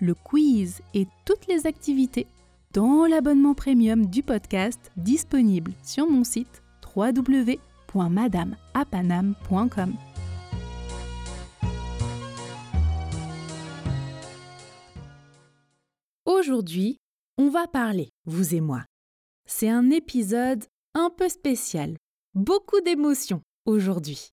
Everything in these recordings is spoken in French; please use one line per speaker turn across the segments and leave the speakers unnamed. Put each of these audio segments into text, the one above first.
le quiz et toutes les activités dans l'abonnement premium du podcast disponible sur mon site www.madameapanam.com. Aujourd'hui, on va parler, vous et moi. C'est un épisode un peu spécial, beaucoup d'émotions aujourd'hui.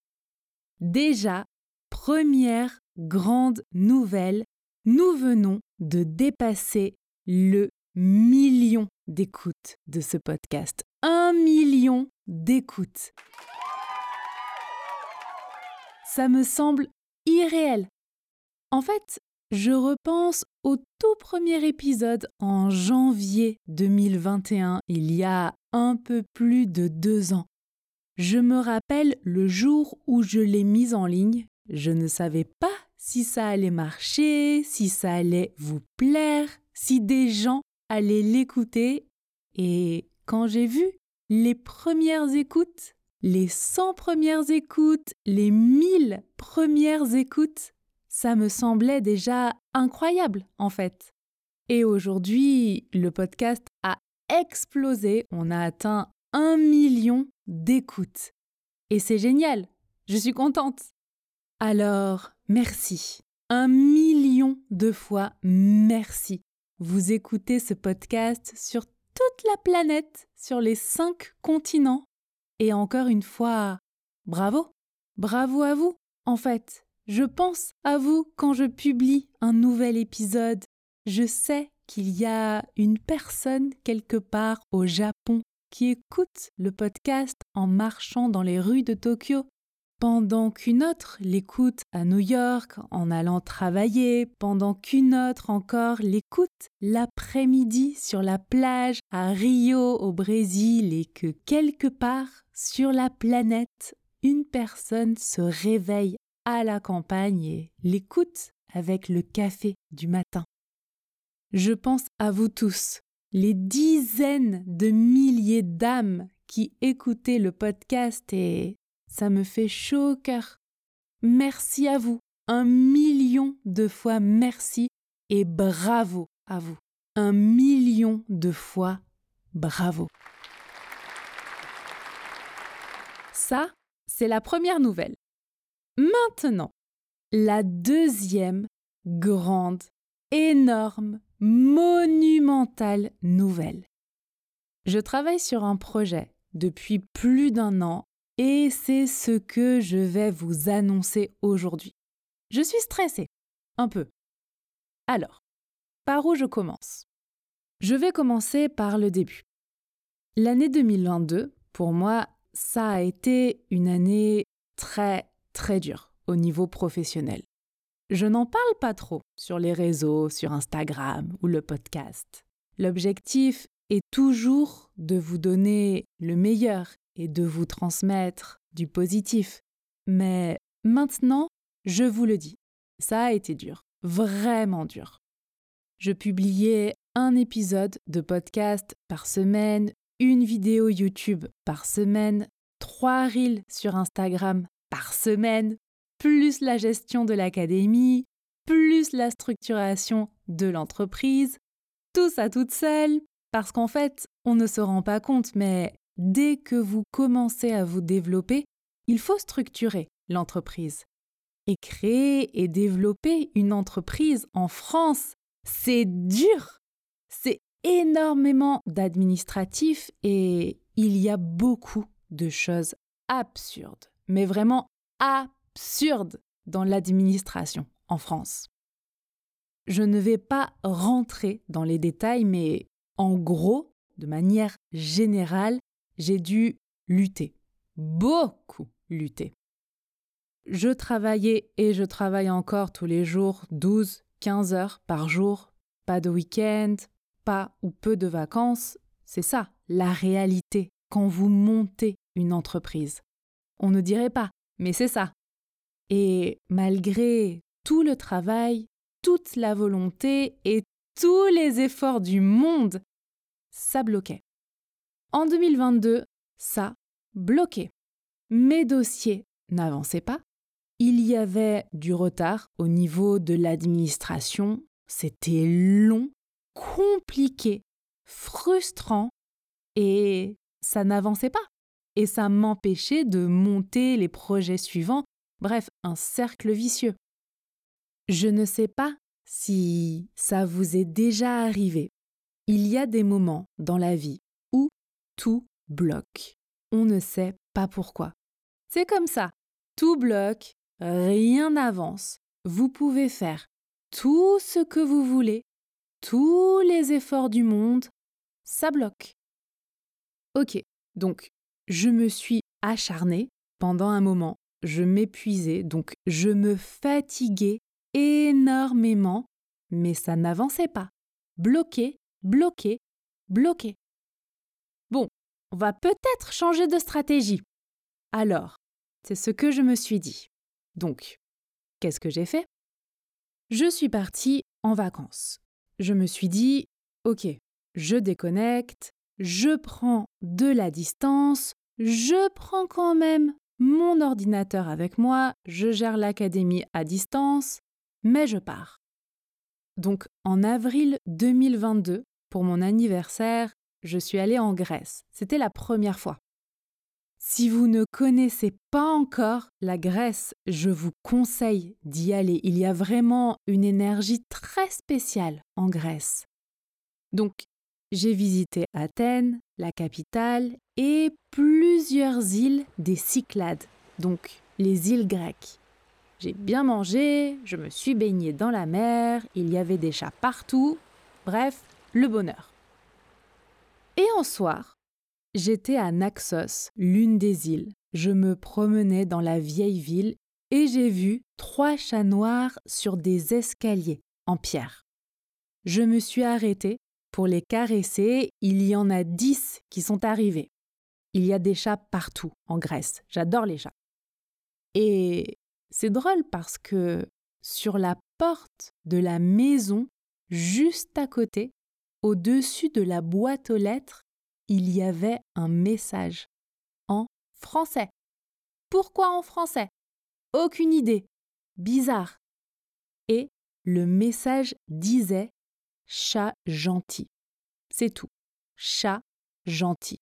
Déjà, première grande nouvelle, nous venons de dépasser le million d'écoutes de ce podcast. Un million d'écoutes. Ça me semble irréel. En fait, je repense au tout premier épisode en janvier 2021, il y a un peu plus de deux ans. Je me rappelle le jour où je l'ai mise en ligne, je ne savais pas si ça allait marcher, si ça allait vous plaire, si des gens allaient l'écouter. Et quand j'ai vu les premières écoutes, les 100 premières écoutes, les 1000 premières écoutes, ça me semblait déjà incroyable en fait. Et aujourd'hui, le podcast a explosé, on a atteint un million d'écoutes. Et c'est génial, je suis contente. Alors, merci. Un million de fois merci. Vous écoutez ce podcast sur toute la planète, sur les cinq continents. Et encore une fois, bravo. Bravo à vous, en fait. Je pense à vous quand je publie un nouvel épisode. Je sais qu'il y a une personne quelque part au Japon qui écoute le podcast en marchant dans les rues de Tokyo, pendant qu'une autre l'écoute à New York en allant travailler, pendant qu'une autre encore l'écoute l'après-midi sur la plage à Rio au Brésil et que quelque part sur la planète, une personne se réveille à la campagne et l'écoute avec le café du matin. Je pense à vous tous, les dizaines de milliers d'âmes qui écoutaient le podcast et ça me fait chaud au cœur. Merci à vous, un million de fois merci et bravo à vous. Un million de fois bravo. Ça, c'est la première nouvelle. Maintenant, la deuxième grande, énorme, monumentale nouvelle. Je travaille sur un projet depuis plus d'un an et c'est ce que je vais vous annoncer aujourd'hui. Je suis stressée, un peu. Alors, par où je commence? Je vais commencer par le début. L'année 2022, pour moi, ça a été une année très très dur au niveau professionnel. Je n'en parle pas trop sur les réseaux, sur Instagram ou le podcast. L'objectif est toujours de vous donner le meilleur et de vous transmettre du positif. Mais maintenant, je vous le dis, ça a été dur, vraiment dur. Je publiais un épisode de podcast par semaine, une vidéo YouTube par semaine, trois reels sur Instagram par semaine, plus la gestion de l'académie, plus la structuration de l'entreprise, tout ça toute seule, parce qu'en fait, on ne se rend pas compte, mais dès que vous commencez à vous développer, il faut structurer l'entreprise. Et créer et développer une entreprise en France, c'est dur. C'est énormément d'administratifs et il y a beaucoup de choses absurdes mais vraiment absurde dans l'administration en France. Je ne vais pas rentrer dans les détails, mais en gros, de manière générale, j'ai dû lutter, beaucoup lutter. Je travaillais et je travaille encore tous les jours 12, 15 heures par jour, pas de week-end, pas ou peu de vacances, c'est ça, la réalité, quand vous montez une entreprise. On ne dirait pas, mais c'est ça. Et malgré tout le travail, toute la volonté et tous les efforts du monde, ça bloquait. En 2022, ça bloquait. Mes dossiers n'avançaient pas. Il y avait du retard au niveau de l'administration. C'était long, compliqué, frustrant et ça n'avançait pas. Et ça m'empêchait de monter les projets suivants. Bref, un cercle vicieux. Je ne sais pas si ça vous est déjà arrivé. Il y a des moments dans la vie où tout bloque. On ne sait pas pourquoi. C'est comme ça. Tout bloque, rien n'avance. Vous pouvez faire tout ce que vous voulez, tous les efforts du monde, ça bloque. Ok, donc je me suis acharnée pendant un moment, je m'épuisais, donc je me fatiguais énormément, mais ça n'avançait pas. Bloqué, bloqué, bloqué. Bon, on va peut-être changer de stratégie. Alors, c'est ce que je me suis dit. Donc, qu'est-ce que j'ai fait? Je suis partie en vacances. Je me suis dit, ok, je déconnecte, je prends de la distance, je prends quand même mon ordinateur avec moi, je gère l'académie à distance, mais je pars. Donc en avril 2022, pour mon anniversaire, je suis allée en Grèce. C'était la première fois. Si vous ne connaissez pas encore la Grèce, je vous conseille d'y aller. Il y a vraiment une énergie très spéciale en Grèce. Donc j'ai visité Athènes, la capitale, et plusieurs îles des Cyclades, donc les îles grecques. J'ai bien mangé, je me suis baignée dans la mer, il y avait des chats partout, bref, le bonheur. Et en soir, j'étais à Naxos, l'une des îles. Je me promenais dans la vieille ville et j'ai vu trois chats noirs sur des escaliers en pierre. Je me suis arrêtée pour les caresser, il y en a dix qui sont arrivés. Il y a des chats partout en Grèce. J'adore les chats. Et c'est drôle parce que sur la porte de la maison, juste à côté, au-dessus de la boîte aux lettres, il y avait un message en français. Pourquoi en français? Aucune idée. Bizarre. Et le message disait chat gentil. C'est tout. Chat gentil.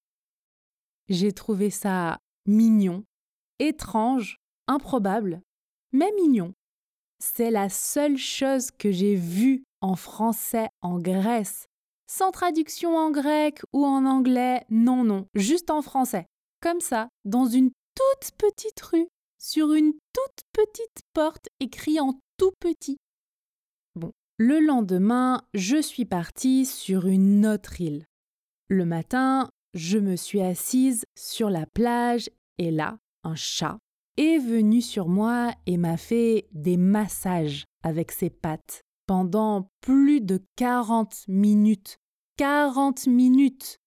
J'ai trouvé ça mignon, étrange, improbable, mais mignon. C'est la seule chose que j'ai vue en français en Grèce. Sans traduction en grec ou en anglais, non, non, juste en français. Comme ça, dans une toute petite rue, sur une toute petite porte écrit en tout petit. Le lendemain, je suis partie sur une autre île. Le matin, je me suis assise sur la plage et là, un chat est venu sur moi et m'a fait des massages avec ses pattes pendant plus de 40 minutes. 40 minutes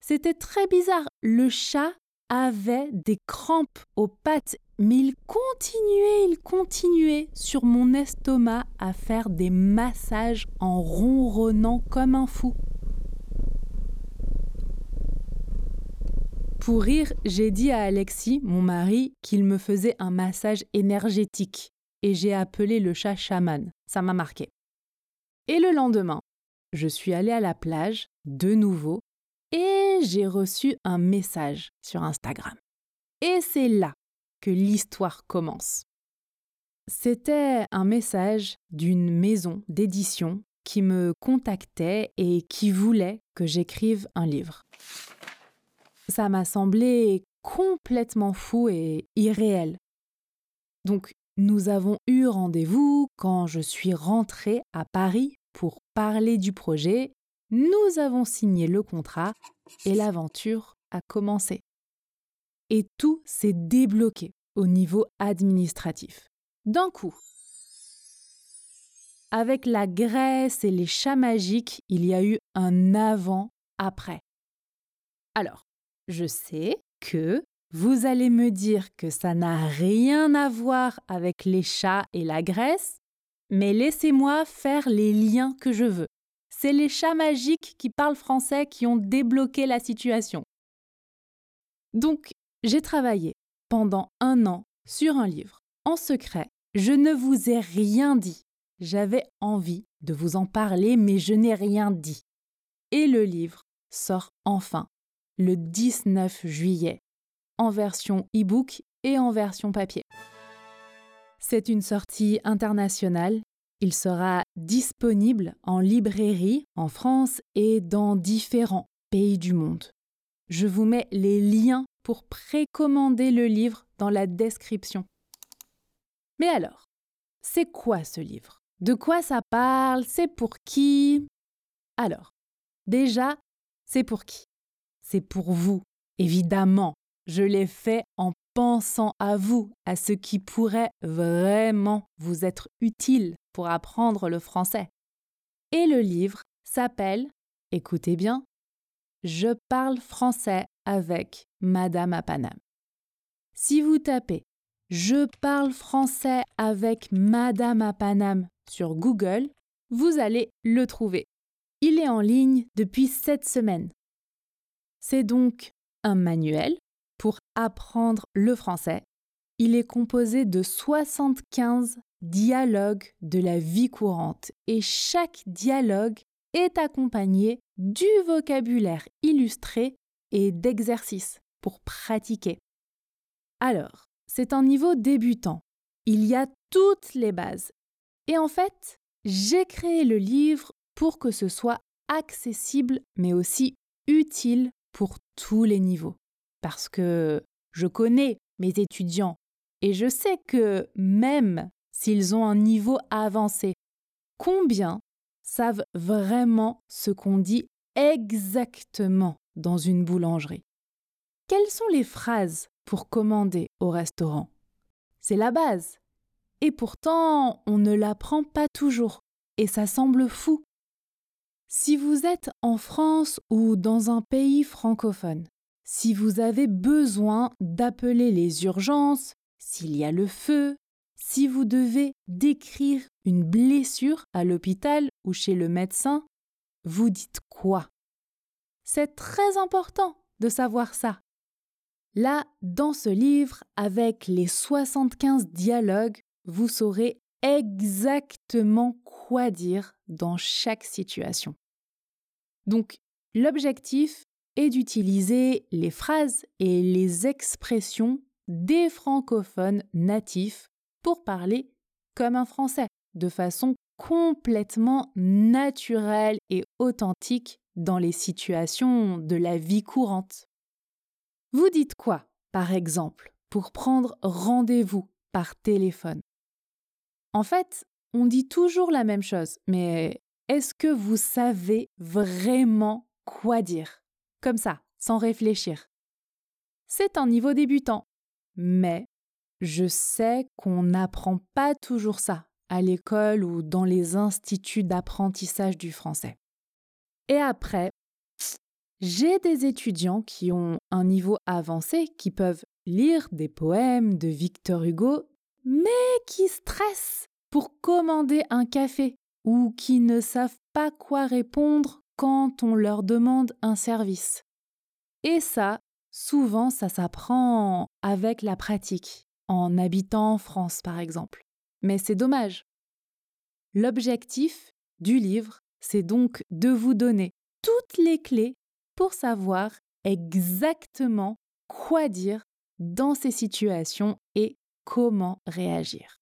C'était très bizarre. Le chat avait des crampes aux pattes mais il continuait, il continuait sur mon estomac à faire des massages en ronronnant comme un fou. Pour rire, j'ai dit à Alexis, mon mari, qu'il me faisait un massage énergétique et j'ai appelé le chat chaman. Ça m'a marqué. Et le lendemain, je suis allée à la plage, de nouveau, et j'ai reçu un message sur Instagram. Et c'est là que l'histoire commence. C'était un message d'une maison d'édition qui me contactait et qui voulait que j'écrive un livre. Ça m'a semblé complètement fou et irréel. Donc, nous avons eu rendez-vous quand je suis rentrée à Paris pour parler du projet. Nous avons signé le contrat et l'aventure a commencé et tout s'est débloqué au niveau administratif. D'un coup. avec la Grèce et les chats magiques, il y a eu un avant-après. Alors, je sais que vous allez me dire que ça n'a rien à voir avec les chats et la Grèce, mais laissez-moi faire les liens que je veux. C'est les chats magiques qui parlent français qui ont débloqué la situation. Donc, j'ai travaillé pendant un an sur un livre, en secret. Je ne vous ai rien dit. J'avais envie de vous en parler, mais je n'ai rien dit. Et le livre sort enfin le 19 juillet, en version e-book et en version papier. C'est une sortie internationale. Il sera disponible en librairie en France et dans différents pays du monde. Je vous mets les liens pour précommander le livre dans la description. Mais alors, c'est quoi ce livre? De quoi ça parle? C'est pour qui? Alors, déjà, c'est pour qui? C'est pour vous, évidemment. Je l'ai fait en pensant à vous, à ce qui pourrait vraiment vous être utile pour apprendre le français. Et le livre s'appelle, écoutez bien, Je parle français avec Madame à Si vous tapez Je parle français avec Madame à sur Google, vous allez le trouver. Il est en ligne depuis sept semaines. C'est donc un manuel pour apprendre le français. Il est composé de 75 dialogues de la vie courante et chaque dialogue est accompagné du vocabulaire illustré et d'exercices pour pratiquer. Alors, c'est un niveau débutant. Il y a toutes les bases. Et en fait, j'ai créé le livre pour que ce soit accessible mais aussi utile pour tous les niveaux. Parce que je connais mes étudiants et je sais que même s'ils ont un niveau avancé, combien savent vraiment ce qu'on dit exactement dans une boulangerie? Quelles sont les phrases pour commander au restaurant? C'est la base. Et pourtant, on ne l'apprend pas toujours, et ça semble fou. Si vous êtes en France ou dans un pays francophone, si vous avez besoin d'appeler les urgences, s'il y a le feu, si vous devez décrire une blessure à l'hôpital ou chez le médecin, vous dites quoi? C'est très important de savoir ça. Là, dans ce livre, avec les 75 dialogues, vous saurez exactement quoi dire dans chaque situation. Donc, l'objectif est d'utiliser les phrases et les expressions des francophones natifs pour parler comme un français, de façon complètement naturelle et authentique dans les situations de la vie courante. Vous dites quoi, par exemple, pour prendre rendez-vous par téléphone? En fait, on dit toujours la même chose, mais est-ce que vous savez vraiment quoi dire? Comme ça, sans réfléchir. C'est un niveau débutant, mais je sais qu'on n'apprend pas toujours ça à l'école ou dans les instituts d'apprentissage du français. Et après, j'ai des étudiants qui ont un niveau avancé, qui peuvent lire des poèmes de Victor Hugo, mais qui stressent pour commander un café ou qui ne savent pas quoi répondre quand on leur demande un service. Et ça, souvent, ça s'apprend avec la pratique, en habitant en France par exemple. Mais c'est dommage. L'objectif du livre, c'est donc de vous donner toutes les clés pour savoir exactement quoi dire dans ces situations et comment réagir.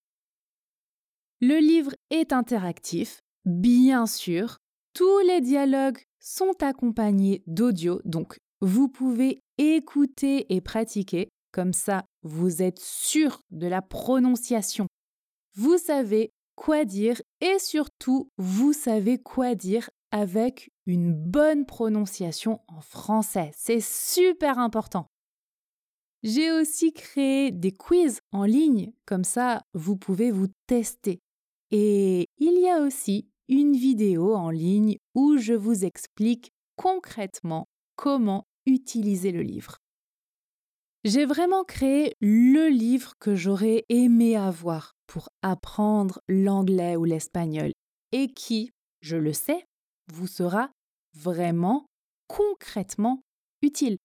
Le livre est interactif, bien sûr. Tous les dialogues sont accompagnés d'audio, donc vous pouvez écouter et pratiquer, comme ça vous êtes sûr de la prononciation. Vous savez quoi dire et surtout, vous savez quoi dire avec une bonne prononciation en français. C'est super important. J'ai aussi créé des quiz en ligne, comme ça vous pouvez vous tester. et il y a aussi une vidéo en ligne où je vous explique concrètement comment utiliser le livre. J'ai vraiment créé le livre que j'aurais aimé avoir pour apprendre l'anglais ou l'espagnol et qui, je le sais, vous sera vraiment concrètement utile.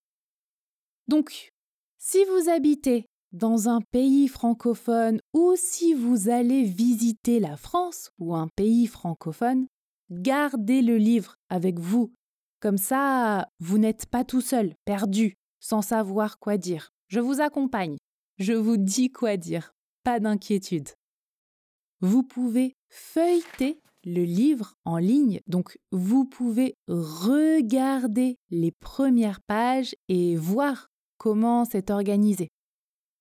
Donc, si vous habitez dans un pays francophone ou si vous allez visiter la France ou un pays francophone, gardez le livre avec vous. Comme ça, vous n'êtes pas tout seul, perdu, sans savoir quoi dire. Je vous accompagne. Je vous dis quoi dire. Pas d'inquiétude. Vous pouvez feuilleter le livre en ligne, donc vous pouvez regarder les premières pages et voir comment c'est organisé.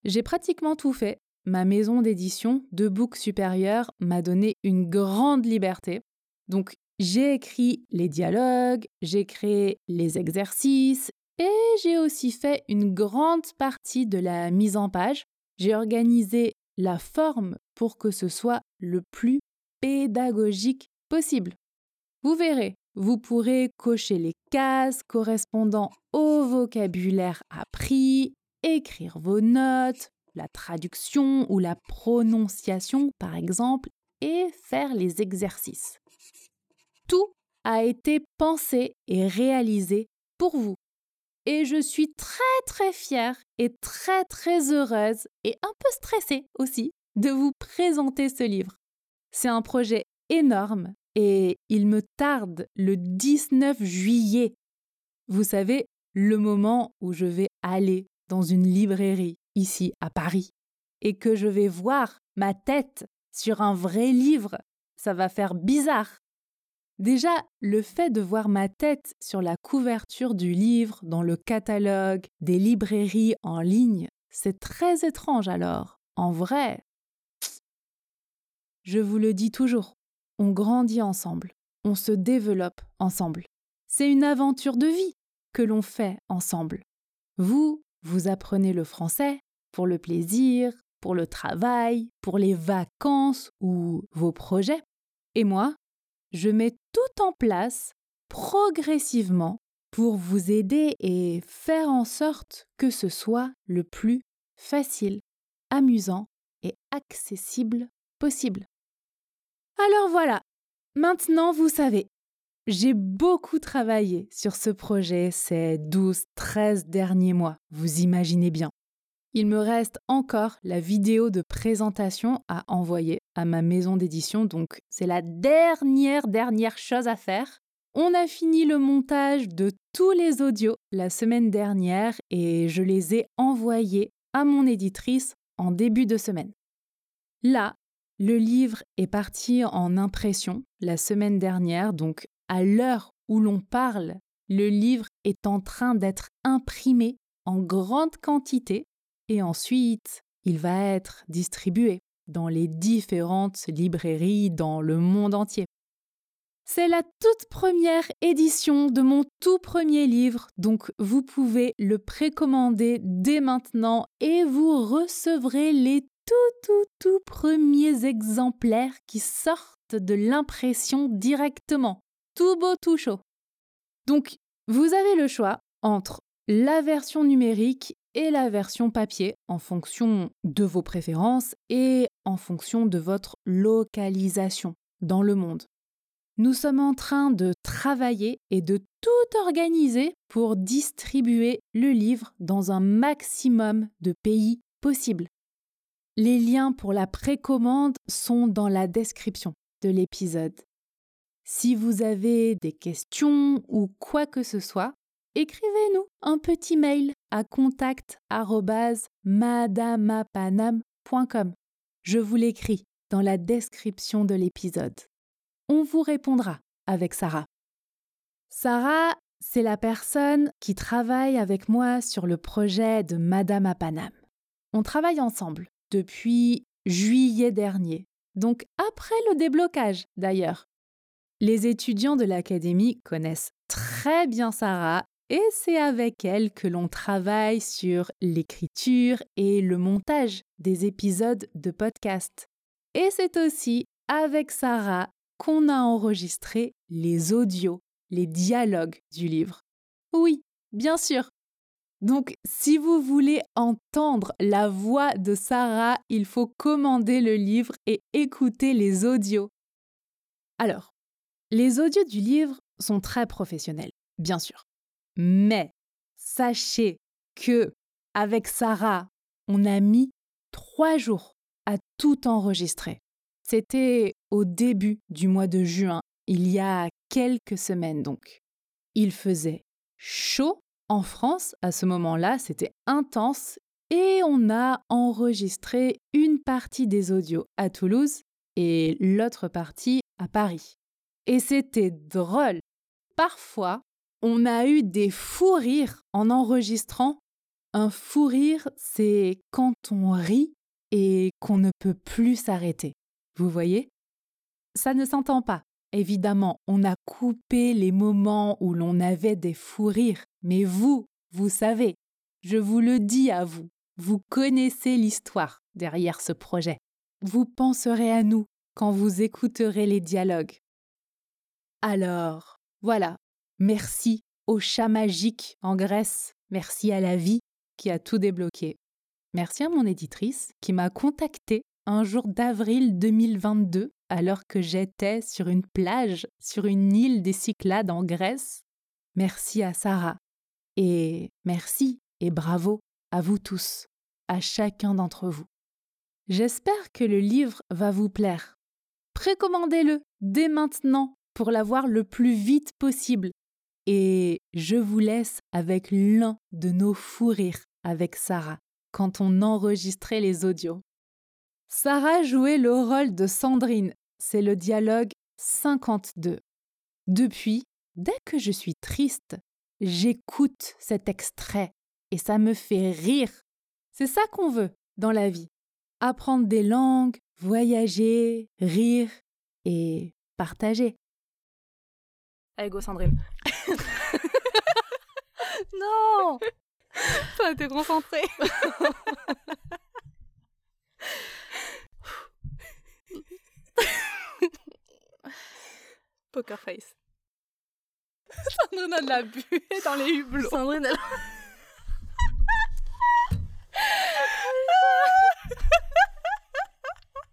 J'ai pratiquement tout fait. Ma maison d'édition de Book Supérieur m'a donné une grande liberté. Donc j'ai écrit les dialogues, j'ai créé les exercices et j'ai aussi fait une grande partie de la mise en page. J'ai organisé la forme pour que ce soit le plus pédagogique possible. Vous verrez, vous pourrez cocher les cases correspondant au vocabulaire appris, écrire vos notes, la traduction ou la prononciation par exemple, et faire les exercices. Tout a été pensé et réalisé pour vous. Et je suis très très fière et très très heureuse et un peu stressée aussi de vous présenter ce livre. C'est un projet énorme et il me tarde le 19 juillet. Vous savez, le moment où je vais aller dans une librairie ici à Paris et que je vais voir ma tête sur un vrai livre, ça va faire bizarre. Déjà, le fait de voir ma tête sur la couverture du livre, dans le catalogue, des librairies en ligne, c'est très étrange alors. En vrai, je vous le dis toujours, on grandit ensemble, on se développe ensemble. C'est une aventure de vie que l'on fait ensemble. Vous, vous apprenez le français pour le plaisir, pour le travail, pour les vacances ou vos projets. Et moi, je mets tout en place progressivement pour vous aider et faire en sorte que ce soit le plus facile, amusant et accessible possible. Alors voilà, maintenant vous savez. J'ai beaucoup travaillé sur ce projet ces 12-13 derniers mois, vous imaginez bien. Il me reste encore la vidéo de présentation à envoyer à ma maison d'édition, donc c'est la dernière, dernière chose à faire. On a fini le montage de tous les audios la semaine dernière et je les ai envoyés à mon éditrice en début de semaine. Là, le livre est parti en impression la semaine dernière, donc à l'heure où l'on parle, le livre est en train d'être imprimé en grande quantité et ensuite il va être distribué dans les différentes librairies dans le monde entier. C'est la toute première édition de mon tout premier livre, donc vous pouvez le précommander dès maintenant et vous recevrez les tout tout tout premiers exemplaires qui sortent de l'impression directement. Tout beau, tout chaud. Donc, vous avez le choix entre la version numérique et la version papier en fonction de vos préférences et en fonction de votre localisation dans le monde. Nous sommes en train de travailler et de tout organiser pour distribuer le livre dans un maximum de pays possibles. Les liens pour la précommande sont dans la description de l'épisode. Si vous avez des questions ou quoi que ce soit, écrivez-nous un petit mail à contact@madamapanam.com. Je vous l'écris dans la description de l'épisode. On vous répondra avec Sarah. Sarah, c'est la personne qui travaille avec moi sur le projet de Madame à Paname. On travaille ensemble depuis juillet dernier, donc après le déblocage d'ailleurs. Les étudiants de l'Académie connaissent très bien Sarah et c'est avec elle que l'on travaille sur l'écriture et le montage des épisodes de podcast. Et c'est aussi avec Sarah qu'on a enregistré les audios, les dialogues du livre. Oui, bien sûr. Donc, si vous voulez entendre la voix de Sarah, il faut commander le livre et écouter les audios. Alors, les audios du livre sont très professionnels, bien sûr. Mais sachez que avec Sarah, on a mis trois jours à tout enregistrer. C'était au début du mois de juin, il y a quelques semaines donc. Il faisait chaud en France à ce moment-là, c'était intense et on a enregistré une partie des audios à Toulouse et l'autre partie à Paris. Et c'était drôle. Parfois, on a eu des fous rires en enregistrant. Un fou rire, c'est quand on rit et qu'on ne peut plus s'arrêter. Vous voyez? Ça ne s'entend pas. Évidemment, on a coupé les moments où l'on avait des fous rires, mais vous, vous savez, je vous le dis à vous, vous connaissez l'histoire derrière ce projet. Vous penserez à nous quand vous écouterez les dialogues. Alors, voilà, merci au chat magique en Grèce, merci à la vie qui a tout débloqué. Merci à mon éditrice qui m'a contacté un jour d'avril 2022 alors que j'étais sur une plage, sur une île des Cyclades en Grèce. Merci à Sarah. Et merci et bravo à vous tous, à chacun d'entre vous. J'espère que le livre va vous plaire. Précommandez-le dès maintenant pour l'avoir le plus vite possible. Et je vous laisse avec l'un de nos fous rires avec Sarah quand on enregistrait les audios. Sarah jouait le rôle de Sandrine, c'est le dialogue 52. Depuis, dès que je suis triste, j'écoute cet extrait et ça me fait rire. C'est ça qu'on veut dans la vie. Apprendre des langues, voyager, rire et partager.
Allez, go Sandrine.
non
Toi, t'es concentrée. Poker face.
Sandrine a de la buée dans les hublots.
Sandrine.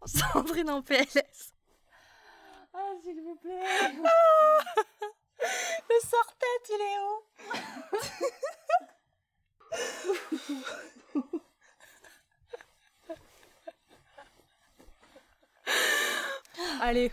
Sandrine en PLS.
Ah, s'il vous plaît. Le sort-tête, il est où
Allez,